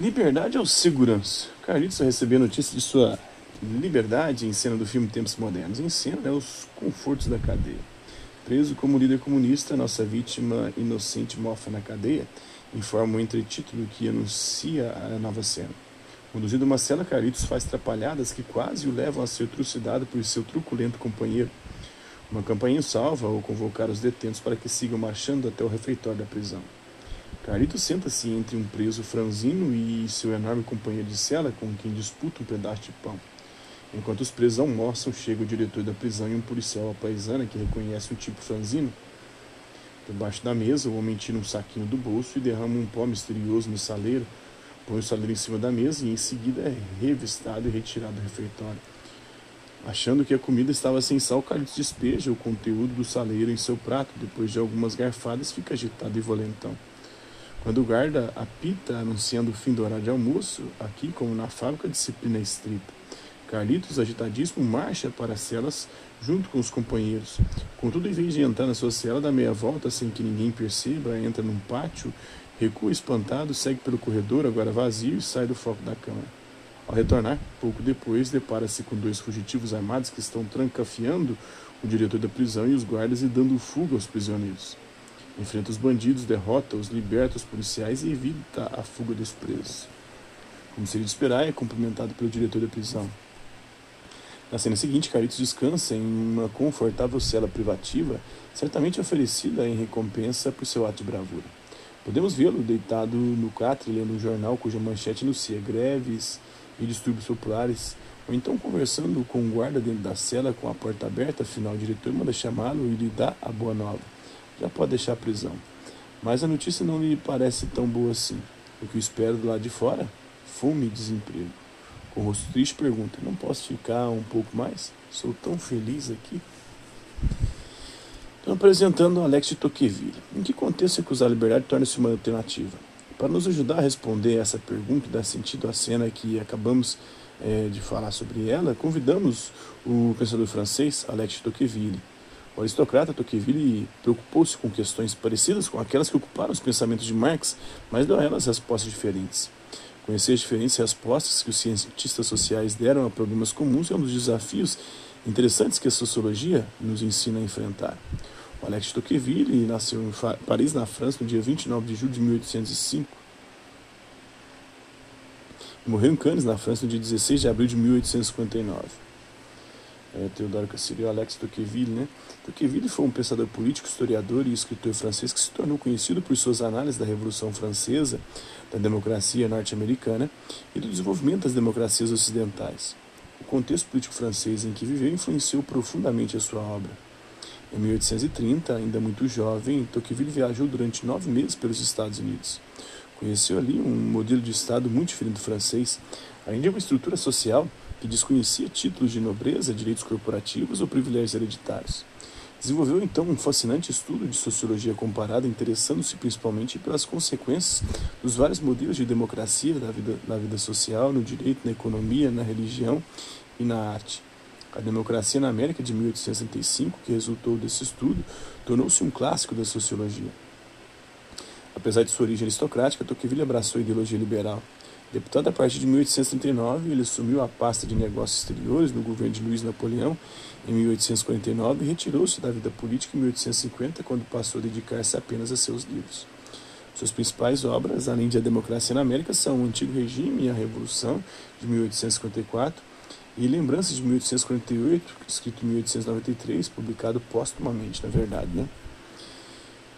Liberdade ou segurança? Carlitos recebeu notícia de sua liberdade em cena do filme Tempos Modernos. Em cena, né, os confortos da cadeia. Preso como líder comunista, nossa vítima inocente mofa na cadeia, informa o entretítulo que anuncia a nova cena. Conduzido uma cela, Carlitos faz trapalhadas que quase o levam a ser trucidado por seu truculento companheiro. Uma campainha salva ao convocar os detentos para que sigam marchando até o refeitório da prisão. Carlito senta-se entre um preso franzino e seu enorme companheiro de cela, com quem disputa um pedaço de pão. Enquanto os presos almoçam, chega o diretor da prisão e um policial paisana que reconhece um tipo franzino. Debaixo da mesa, o homem tira um saquinho do bolso e derrama um pó misterioso no saleiro, põe o saleiro em cima da mesa e em seguida é revistado e retirado do refeitório. Achando que a comida estava sem sal, Carlos despeja o conteúdo do saleiro em seu prato. Depois de algumas garfadas, fica agitado e volentão. Quando o guarda apita anunciando o fim do horário de almoço, aqui como na fábrica, disciplina é estrita. Carlitos, agitadíssimo, marcha para as celas junto com os companheiros. Contudo, em vez de entrar na sua cela, dá meia volta sem que ninguém perceba, entra num pátio, recua espantado, segue pelo corredor, agora vazio, e sai do foco da câmara. Ao retornar, pouco depois, depara-se com dois fugitivos armados que estão trancafiando o diretor da prisão e os guardas e dando fuga aos prisioneiros. Enfrenta os bandidos, derrota-os, liberta os policiais e evita a fuga dos presos. Como seria de esperar, é cumprimentado pelo diretor da prisão. Na cena seguinte, Caritos descansa em uma confortável cela privativa, certamente oferecida em recompensa por seu ato de bravura. Podemos vê-lo deitado no catre lendo um jornal cuja manchete anuncia greves e distúrbios populares, ou então conversando com um guarda dentro da cela com a porta aberta, afinal o diretor manda chamá-lo e lhe dá a boa nova já pode deixar a prisão. Mas a notícia não lhe parece tão boa assim. O que espera do lado de fora? Fome e desemprego. Com o rosto triste pergunta: Não posso ficar um pouco mais? Sou tão feliz aqui. Então, apresentando Alex de Tocqueville. Em que contexto acusar a liberdade torna-se uma alternativa? Para nos ajudar a responder essa pergunta e dar sentido à cena que acabamos é, de falar sobre ela, convidamos o pensador francês Alex Tocqueville o aristocrata Tocqueville preocupou-se com questões parecidas com aquelas que ocuparam os pensamentos de Marx, mas deu a elas respostas diferentes. Conhecer as diferentes respostas que os cientistas sociais deram a problemas comuns é um dos desafios interessantes que a sociologia nos ensina a enfrentar. O Alex Tocqueville nasceu em Paris, na França, no dia 29 de julho de 1805. E morreu em Cannes, na França, no dia 16 de abril de 1859 é, Teodoro Cassirio Alex Tocqueville. Né? Tocqueville foi um pensador político, historiador e escritor francês que se tornou conhecido por suas análises da Revolução Francesa, da democracia norte-americana e do desenvolvimento das democracias ocidentais. O contexto político francês em que viveu influenciou profundamente a sua obra. Em 1830, ainda muito jovem, Tocqueville viajou durante nove meses pelos Estados Unidos. Conheceu ali um modelo de Estado muito diferente do francês, além de uma estrutura social que desconhecia títulos de nobreza, direitos corporativos ou privilégios hereditários. Desenvolveu então um fascinante estudo de sociologia comparada, interessando-se principalmente pelas consequências dos vários modelos de democracia da vida, na vida social, no direito, na economia, na religião e na arte. A Democracia na América de 1865, que resultou desse estudo, tornou-se um clássico da sociologia. Apesar de sua origem aristocrática, Tocqueville abraçou a ideologia liberal. Deputado a partir de 1839, ele assumiu a pasta de negócios exteriores no governo de Luiz Napoleão em 1849 e retirou-se da vida política em 1850, quando passou a dedicar-se apenas a seus livros. Suas principais obras, além de A Democracia na América, são O Antigo Regime e a Revolução, de 1854, e Lembranças de 1848, escrito em 1893, publicado póstumamente, na verdade, né?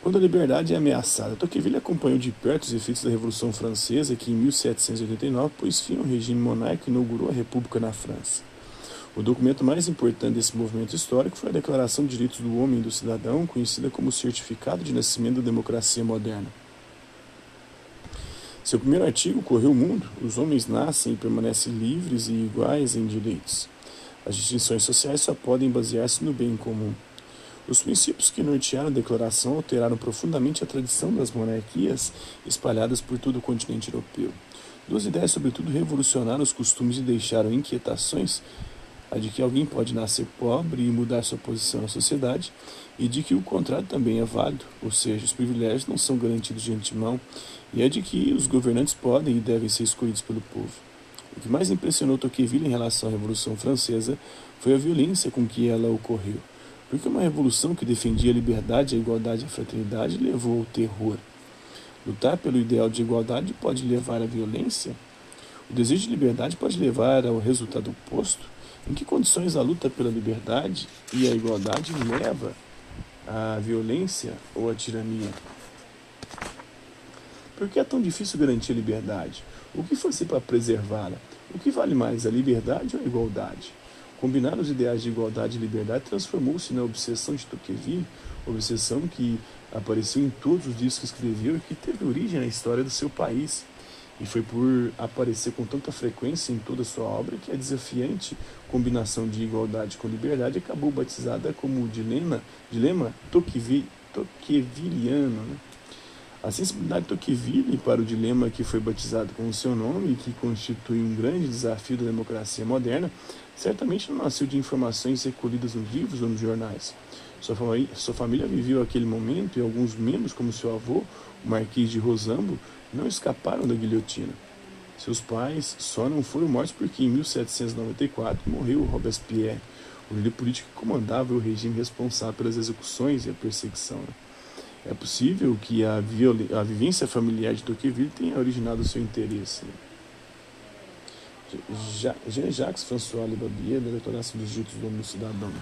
Quando a liberdade é ameaçada, Tocqueville acompanhou de perto os efeitos da Revolução Francesa, que em 1789 pôs fim ao regime monárquico e inaugurou a República na França. O documento mais importante desse movimento histórico foi a Declaração de Direitos do Homem e do Cidadão, conhecida como Certificado de Nascimento da Democracia Moderna. Seu primeiro artigo correu o mundo: os homens nascem e permanecem livres e iguais em direitos. As distinções sociais só podem basear-se no bem comum. Os princípios que nortearam a declaração alteraram profundamente a tradição das monarquias espalhadas por todo o continente europeu. Duas ideias, sobretudo, revolucionaram os costumes e deixaram inquietações a de que alguém pode nascer pobre e mudar sua posição na sociedade, e de que o contrário também é válido, ou seja, os privilégios não são garantidos de antemão, e é de que os governantes podem e devem ser escolhidos pelo povo. O que mais impressionou Tocqueville em relação à Revolução Francesa foi a violência com que ela ocorreu, porque uma revolução que defendia a liberdade, a igualdade e a fraternidade levou ao terror. Lutar pelo ideal de igualdade pode levar à violência? O desejo de liberdade pode levar ao resultado oposto? Em que condições a luta pela liberdade e a igualdade leva à violência ou à tirania? Por que é tão difícil garantir a liberdade? O que fazer para preservá-la? O que vale mais, a liberdade ou a igualdade? Combinar os ideais de igualdade e liberdade transformou-se na obsessão de Tocqueville, obsessão que apareceu em todos os discos que escreveu e que teve origem na história do seu país. E foi por aparecer com tanta frequência em toda a sua obra que a desafiante combinação de igualdade com liberdade acabou batizada como dilema, dilema Tocqueville, Tocquevilliano. Né? A sensibilidade Tocqueville para o dilema que foi batizado com o seu nome e que constitui um grande desafio da democracia moderna, certamente não nasceu de informações recolhidas nos livros ou nos jornais. Sua família, sua família viveu aquele momento e alguns membros, como seu avô, o Marquês de Rosambo, não escaparam da guilhotina. Seus pais só não foram mortos porque em 1794 morreu Robespierre, o líder político que comandava o regime responsável pelas execuções e a perseguição. Né? É possível que a, a vivência familiar de Tocqueville tenha originado seu interesse. Jean-Jacques François Le Doutoração dos Direitos do Homem do Cidadão.